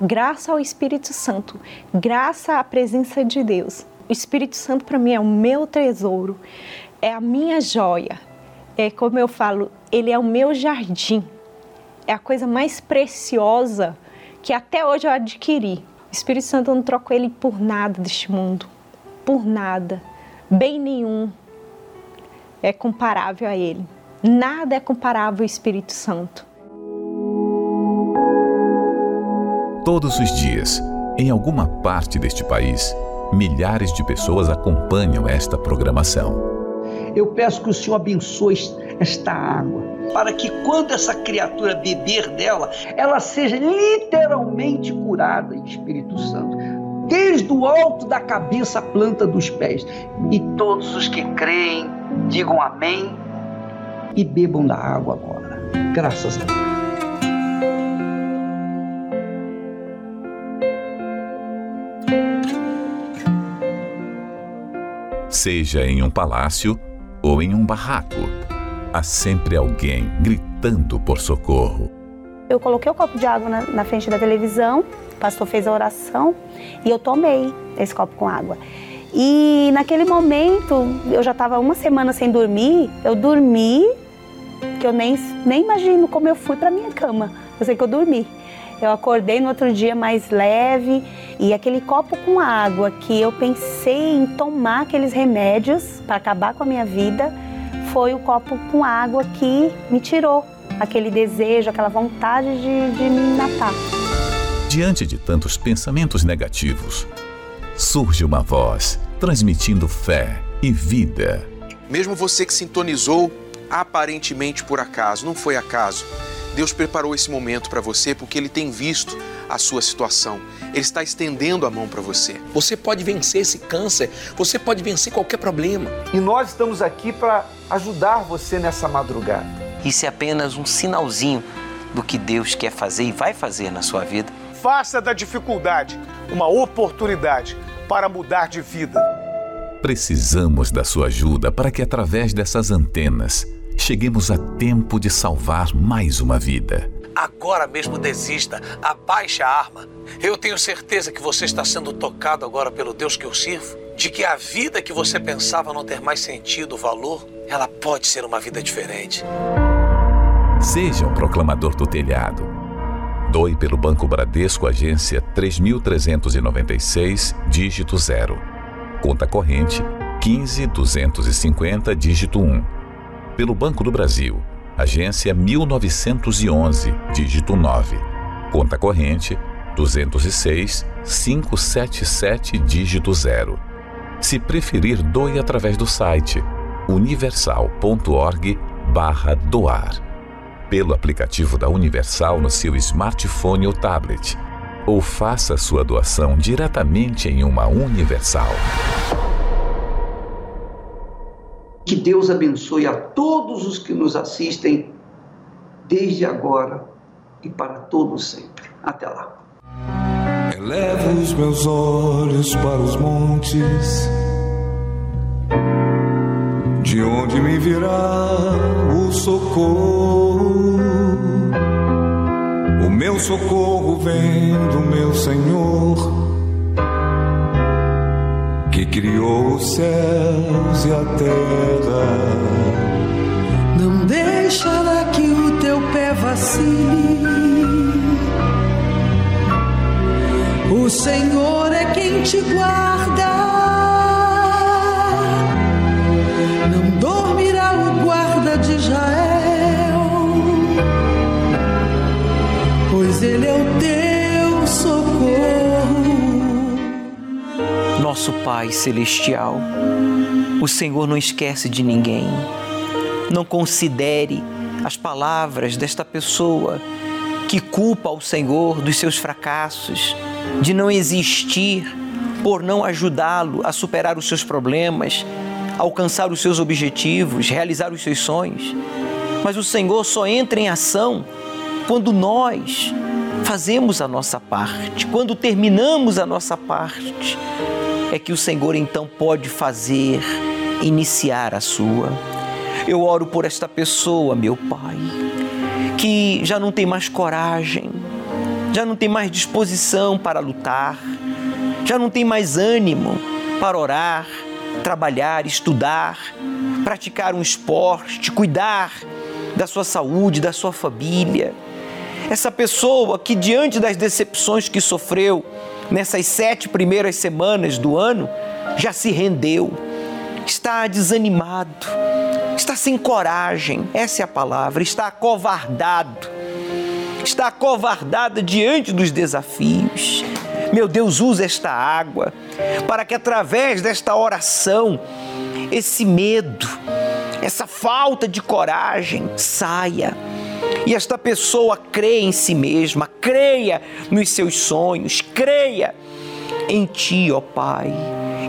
Graças ao Espírito Santo, graças à presença de Deus. O Espírito Santo para mim é o meu tesouro, é a minha joia. É como eu falo, ele é o meu jardim. É a coisa mais preciosa que até hoje eu adquiri. O Espírito Santo não trocou ele por nada deste mundo, por nada, bem nenhum, é comparável a Ele. Nada é comparável ao Espírito Santo. Todos os dias, em alguma parte deste país, milhares de pessoas acompanham esta programação. Eu peço que o Senhor abençoe esta água, para que quando essa criatura beber dela, ela seja literalmente curada Espírito Santo, desde o alto da cabeça à planta dos pés. E todos os que creem, digam amém e bebam da água agora. Graças a Deus. Seja em um palácio ou em um barraco, há sempre alguém gritando por socorro. Eu coloquei o copo de água na, na, frente da televisão, o pastor fez a oração e eu tomei esse copo com água. E naquele momento, eu já estava uma semana sem dormir, eu dormi, que eu nem, nem imagino como eu fui para minha cama. Eu sei que eu dormi. Eu acordei no outro dia mais leve e aquele copo com água que eu pensei em tomar aqueles remédios para acabar com a minha vida, foi o copo com água que me tirou aquele desejo, aquela vontade de, de me matar. Diante de tantos pensamentos negativos, surge uma voz transmitindo fé e vida. Mesmo você que sintonizou aparentemente por acaso, não foi acaso Deus preparou esse momento para você porque Ele tem visto a sua situação. Ele está estendendo a mão para você. Você pode vencer esse câncer, você pode vencer qualquer problema. E nós estamos aqui para ajudar você nessa madrugada. Isso é apenas um sinalzinho do que Deus quer fazer e vai fazer na sua vida. Faça da dificuldade uma oportunidade para mudar de vida. Precisamos da sua ajuda para que, através dessas antenas, cheguemos a tempo de salvar mais uma vida. Agora mesmo desista, abaixe a arma. Eu tenho certeza que você está sendo tocado agora pelo Deus que eu sirvo, de que a vida que você pensava não ter mais sentido, valor, ela pode ser uma vida diferente. Seja um proclamador do telhado. Doe pelo Banco Bradesco, agência 3396, dígito 0. Conta corrente 15250, dígito 1 pelo Banco do Brasil, agência 1911, dígito 9, conta corrente 206 577, dígito 0. Se preferir, doe através do site universal.org/doar, pelo aplicativo da Universal no seu smartphone ou tablet, ou faça sua doação diretamente em uma Universal. Que Deus abençoe a todos os que nos assistem, desde agora e para todos sempre. Até lá. Elevo os meus olhos para os montes, de onde me virá o socorro. O meu socorro vem do meu Senhor criou os céus e a terra. Não deixará que o teu pé vacile. O Senhor é quem te guarda. Nosso Pai Celestial, o Senhor não esquece de ninguém. Não considere as palavras desta pessoa que culpa o Senhor dos seus fracassos, de não existir por não ajudá-lo a superar os seus problemas, alcançar os seus objetivos, realizar os seus sonhos. Mas o Senhor só entra em ação quando nós fazemos a nossa parte, quando terminamos a nossa parte é que o Senhor então pode fazer iniciar a sua. Eu oro por esta pessoa, meu Pai, que já não tem mais coragem, já não tem mais disposição para lutar, já não tem mais ânimo para orar, trabalhar, estudar, praticar um esporte, cuidar da sua saúde, da sua família. Essa pessoa que, diante das decepções que sofreu, nessas sete primeiras semanas do ano, já se rendeu, está desanimado, está sem coragem, essa é a palavra, está acovardado, está acovardada diante dos desafios. Meu Deus, usa esta água para que através desta oração, esse medo, essa falta de coragem saia e esta pessoa creia em si mesma, creia nos seus sonhos, creia em Ti, ó Pai,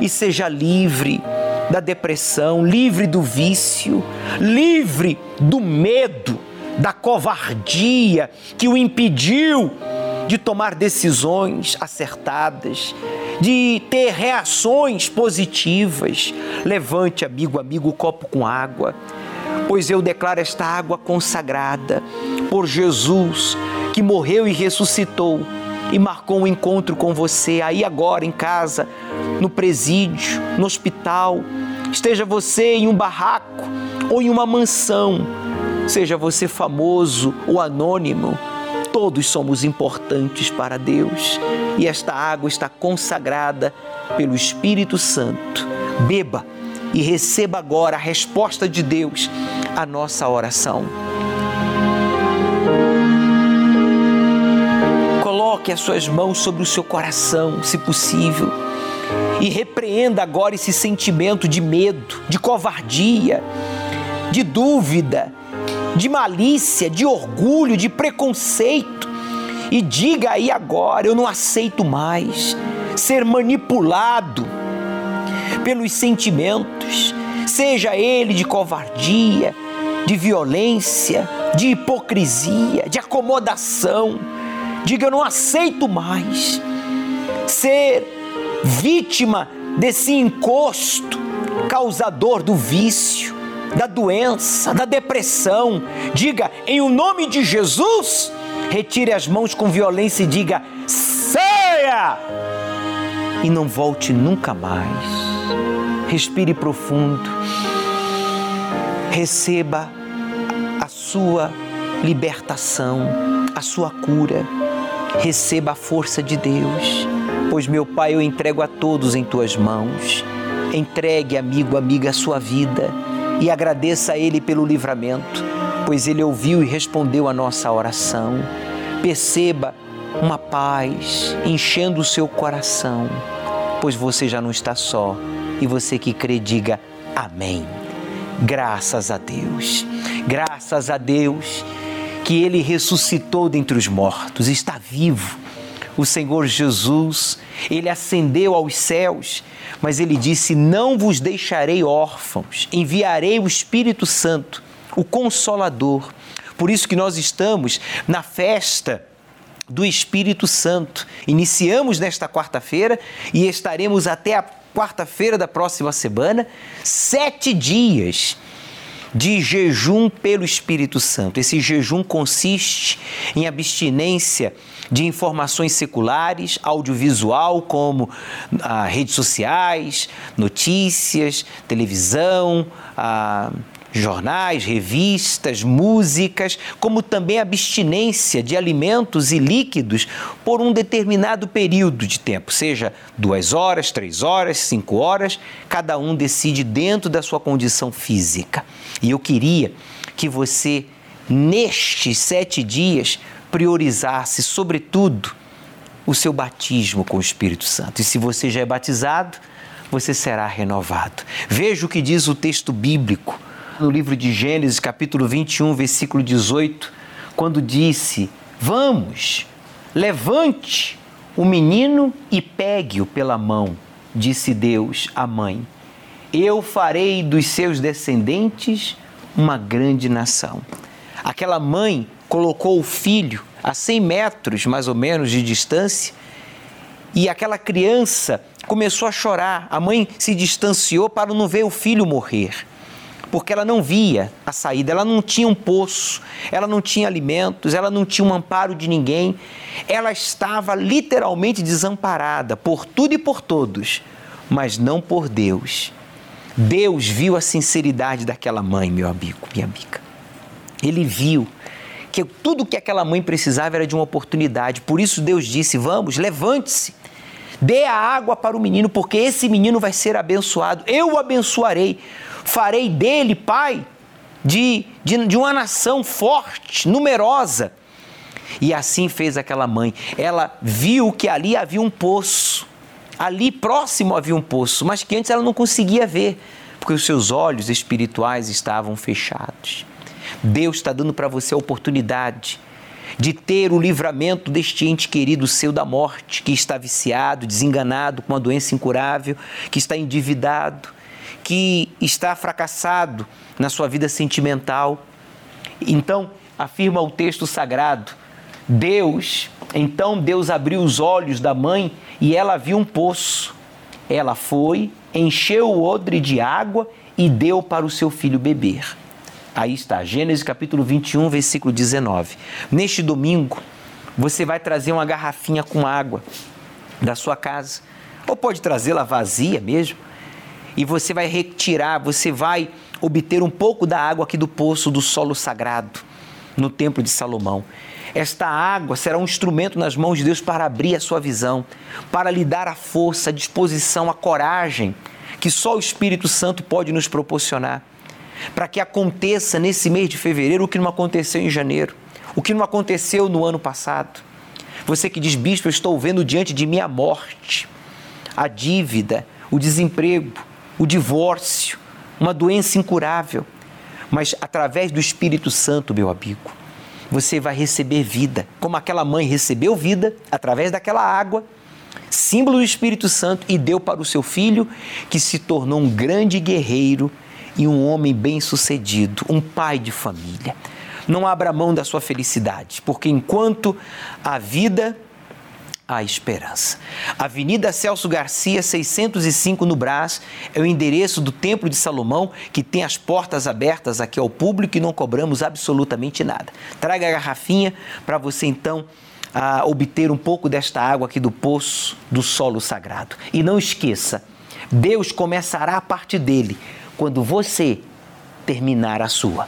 e seja livre da depressão, livre do vício, livre do medo, da covardia que o impediu de tomar decisões acertadas, de ter reações positivas. Levante, amigo, amigo, o copo com água, pois eu declaro esta água consagrada por Jesus, que morreu e ressuscitou e marcou um encontro com você aí agora em casa, no presídio, no hospital, esteja você em um barraco ou em uma mansão, seja você famoso ou anônimo, todos somos importantes para Deus. E esta água está consagrada pelo Espírito Santo. Beba e receba agora a resposta de Deus à nossa oração. Coloque as suas mãos sobre o seu coração, se possível, e repreenda agora esse sentimento de medo, de covardia, de dúvida, de malícia, de orgulho, de preconceito. E diga aí agora: eu não aceito mais ser manipulado pelos sentimentos, seja ele de covardia, de violência, de hipocrisia, de acomodação Diga: Eu não aceito mais ser vítima desse encosto causador do vício, da doença, da depressão. Diga: Em o nome de Jesus, retire as mãos com violência e diga: Saia! E não volte nunca mais. Respire profundo. Receba a sua libertação, a sua cura receba a força de Deus, pois meu Pai, eu entrego a todos em tuas mãos. Entregue, amigo, amiga, a sua vida e agradeça a Ele pelo livramento, pois Ele ouviu e respondeu a nossa oração. Perceba uma paz enchendo o seu coração, pois você já não está só e você que crê, diga amém. Graças a Deus, graças a Deus que ele ressuscitou dentre os mortos, está vivo. O Senhor Jesus, ele ascendeu aos céus, mas ele disse: Não vos deixarei órfãos, enviarei o Espírito Santo, o Consolador. Por isso que nós estamos na festa do Espírito Santo. Iniciamos nesta quarta-feira e estaremos até a quarta-feira da próxima semana, sete dias de jejum pelo Espírito Santo. Esse jejum consiste em abstinência de informações seculares, audiovisual, como ah, redes sociais, notícias, televisão, ah, jornais, revistas, músicas, como também abstinência de alimentos e líquidos por um determinado período de tempo, seja duas horas, três horas, cinco horas, cada um decide dentro da sua condição física. E eu queria que você, nestes sete dias, priorizasse, sobretudo, o seu batismo com o Espírito Santo. E se você já é batizado, você será renovado. Veja o que diz o texto bíblico no livro de Gênesis, capítulo 21, versículo 18, quando disse: Vamos, levante o menino e pegue-o pela mão, disse Deus à mãe. Eu farei dos seus descendentes uma grande nação. Aquela mãe colocou o filho a 100 metros mais ou menos de distância e aquela criança começou a chorar. A mãe se distanciou para não ver o filho morrer porque ela não via a saída, ela não tinha um poço, ela não tinha alimentos, ela não tinha um amparo de ninguém, ela estava literalmente desamparada por tudo e por todos, mas não por Deus. Deus viu a sinceridade daquela mãe, meu amigo, minha amiga. Ele viu que tudo que aquela mãe precisava era de uma oportunidade. Por isso Deus disse: Vamos, levante-se, dê a água para o menino, porque esse menino vai ser abençoado. Eu o abençoarei farei dele, pai, de, de, de uma nação forte, numerosa. E assim fez aquela mãe. Ela viu que ali havia um poço. Ali próximo havia um poço, mas que antes ela não conseguia ver, porque os seus olhos espirituais estavam fechados. Deus está dando para você a oportunidade de ter o livramento deste ente querido seu da morte, que está viciado, desenganado, com uma doença incurável, que está endividado, que está fracassado na sua vida sentimental. Então, afirma o texto sagrado, Deus, então Deus abriu os olhos da mãe e ela viu um poço. Ela foi, encheu o odre de água e deu para o seu filho beber. Aí está, Gênesis capítulo 21, versículo 19. Neste domingo, você vai trazer uma garrafinha com água da sua casa, ou pode trazê-la vazia mesmo, e você vai retirar, você vai obter um pouco da água aqui do poço do solo sagrado, no templo de Salomão. Esta água será um instrumento nas mãos de Deus para abrir a sua visão, para lhe dar a força, a disposição, a coragem que só o Espírito Santo pode nos proporcionar. Para que aconteça nesse mês de fevereiro o que não aconteceu em janeiro, o que não aconteceu no ano passado. Você que diz, bispo, eu estou vendo diante de mim a morte, a dívida, o desemprego, o divórcio, uma doença incurável. Mas através do Espírito Santo, meu amigo, você vai receber vida, como aquela mãe recebeu vida através daquela água, símbolo do Espírito Santo, e deu para o seu filho, que se tornou um grande guerreiro e um homem bem-sucedido, um pai de família. Não abra mão da sua felicidade, porque enquanto a vida a esperança. Avenida Celso Garcia, 605 no Brás, é o endereço do Templo de Salomão, que tem as portas abertas aqui ao público e não cobramos absolutamente nada. Traga a garrafinha para você então a obter um pouco desta água aqui do poço do solo sagrado. E não esqueça, Deus começará a parte dele quando você terminar a sua.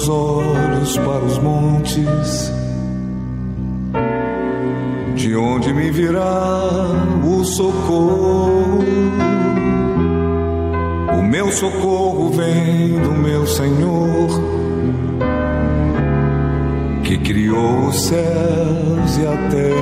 Meus olhos para os montes, de onde me virá o socorro. O meu socorro vem do meu Senhor, que criou os céus e a terra.